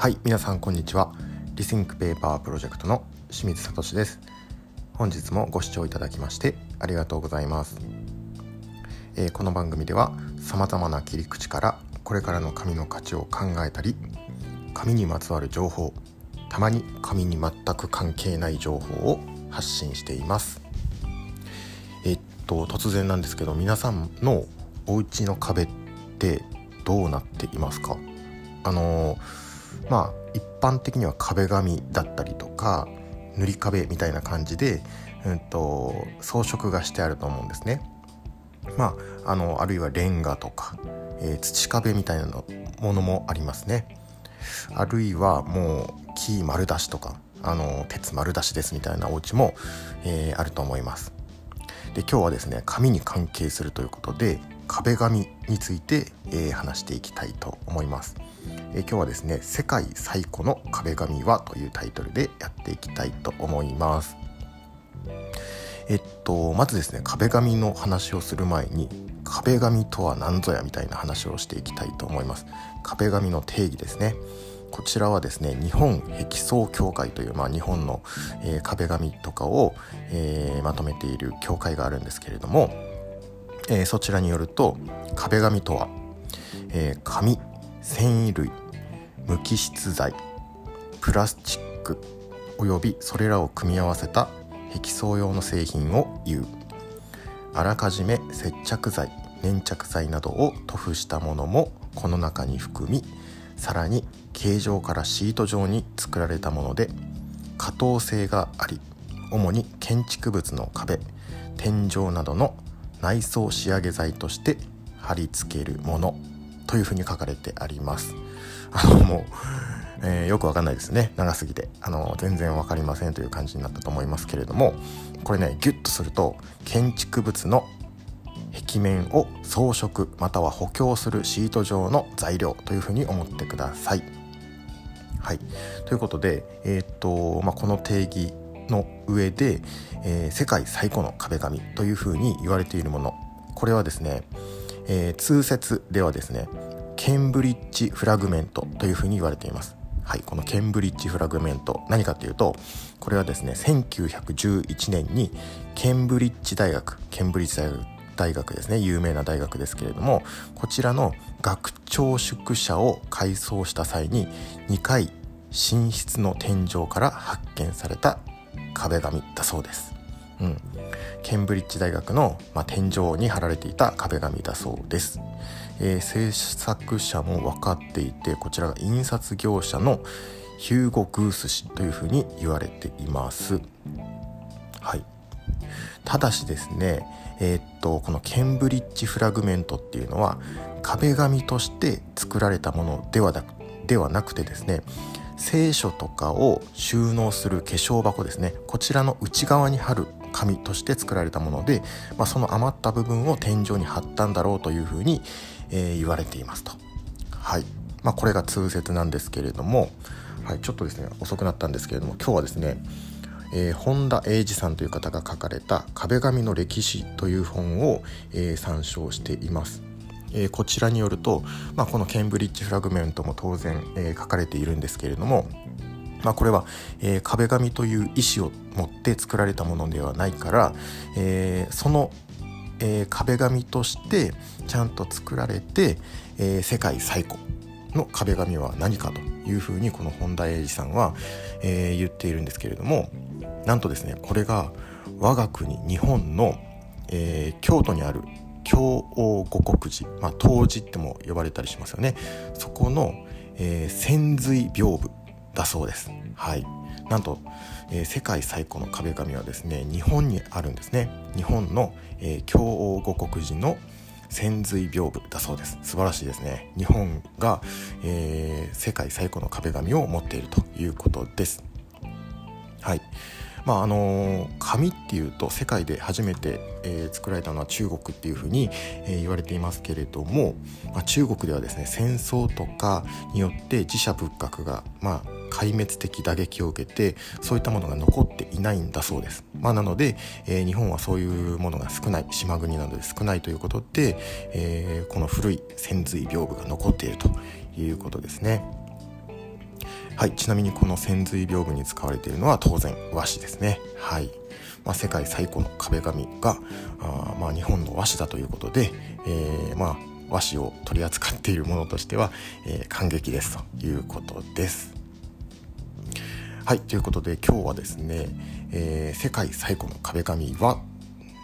はい皆さんこんにちは。リスニングペーパープロジェクトの清水聡です。本日もご視聴いただきましてありがとうございます、えー、この番組では様々な切り口からこれからの紙の価値を考えたり紙にまつわる情報たまに紙に全く関係ない情報を発信しています。えっと突然なんですけど皆さんのお家の壁ってどうなっていますか？あのーまあ一般的には壁紙だったりとか塗り壁みたいな感じで、うんと、装飾がしてあると思うんですね。まあ、あのあるいはレンガとか、えー、土壁みたいなのものもありますね。あるいはもう木丸出しとかあの鉄丸出しですみたいなお家も、えー、あると思います。で今日はですね紙に関係するということで壁紙について、えー、話していきたいと思います。え今日はですね「世界最古の壁紙は?」というタイトルでやっていきたいと思います。えっとまずですね壁紙の話をする前に壁紙とは何ぞやみたいな話をしていきたいと思います。壁紙の定義ですね。こちらはですね日本壁層協会という、まあ、日本の、えー、壁紙とかを、えー、まとめている協会があるんですけれども、えー、そちらによると壁紙とは、え紙繊維類無機質材プラスチックおよびそれらを組み合わせた壁層用の製品を言う。あらかじめ接着剤粘着剤などを塗布したものもこの中に含みさらに形状からシート状に作られたもので可動性があり主に建築物の壁天井などの内装仕上げ剤として貼り付けるもの。というふうに書かれてあります。あのもうえー、よくわかんないですね。長すぎて。あの全然わかりませんという感じになったと思いますけれども。これねギュッとすると建築物の壁面を装飾または補強するシート状の材料というふうに思ってください。はい、ということで、えー、っとまあ、この定義の上で、えー、世界最古の壁紙というふうに言われているもの。これはですねえー、通説ではですねケンブリッジフラグメントというふうに言われています。はい、このケンブリッジフラグメント何かというとこれはですね1911年にケンブリッジ大学ケンブリッジ大学大学ですね有名な大学ですけれどもこちらの学長宿舎を改装した際に2階寝室の天井から発見された壁紙だそうです。うん、ケンブリッジ大学の、まあ、天井に貼られていた壁紙だそうです、えー、制作者も分かっていてこちらが印刷業者のヒューゴ・グース氏というふうに言われています。はい。ただしですねえー、っとこのケンブリッジフラグメントっていうのは壁紙として作られたものではではなくてですね聖書とかを収納する化粧箱ですね。こちらの内側に貼る紙として作られたもので、まあ、その余った部分を天井に貼ったんだろうというふうに、えー、言われていますと。はいまあ、これが通説なんですけれども、はい、ちょっとですね遅くなったんですけれども今日はですね、えー、本田英二さんという方が書かれた「壁紙の歴史」という本を、えー、参照しています。えー、こちらによると、まあ、このケンブリッジフラグメントも当然、えー、書かれているんですけれどもまあ、これは、えー、壁紙という意思を持って作られたものではないから、えー、その、えー、壁紙としてちゃんと作られて、え世界最古の壁紙は何かというふうにこの本田英二さんは、え言っているんですけれどもなんとですねこれが我が国日本の、え京都にある京王五国寺、まあ、東寺っても呼ばれたりしますよね。そこの、え潜髄屏風。だそうです。はい。なんと、えー、世界最古の壁紙はですね日本にあるんですね。日本の、えー、京王五国寺の潜髄屏風だそうです。素晴らしいですね。日本が、えー、世界最古の壁紙を持っているということです。はい。まああのー、紙っていうと世界で初めて、えー、作られたのは中国っていうふうに、えー、言われていますけれども、まあ、中国ではですね戦争とかによって自社仏閣がまあ壊滅的打撃を受けてそういったものが残っていないんだそうです、まあ、なので、えー、日本はそういうものが少ない島国なので少ないということで、えー、この古い潜髄屏風が残っているということですね。はいちなみにこの潜髄屏風に使われているのは当然和紙ですね。はい、まあ、世界最古の壁紙があまあ日本の和紙だということで、えー、まあ和紙を取り扱っているものとしては、えー、感激ですということです。はいということで今日はですね、えー、世界最古の壁紙は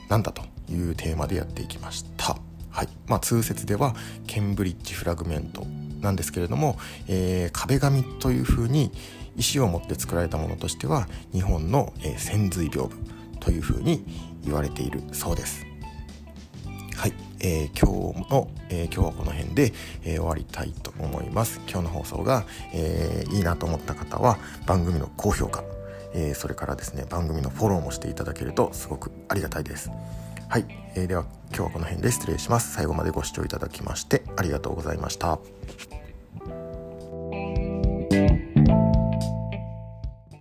何だというテーマでやっていきましたはいまあ、通説ではケンブリッジフラグメントなんですけれども、えー、壁紙というふうに石を持って作られたものとしては日本の、えー、潜髄屏風というふうに言われているそうです。えー、今日の、えー、今日はこの辺で、えー、終わりたいと思います。今日の放送が、えー、いいなと思った方は番組の高評価、え、それからですね番組のフォローもしていただけるとすごくありがたいです。はい、えー、では今日はこの辺で失礼します。最後までご視聴いただきましてありがとうございました。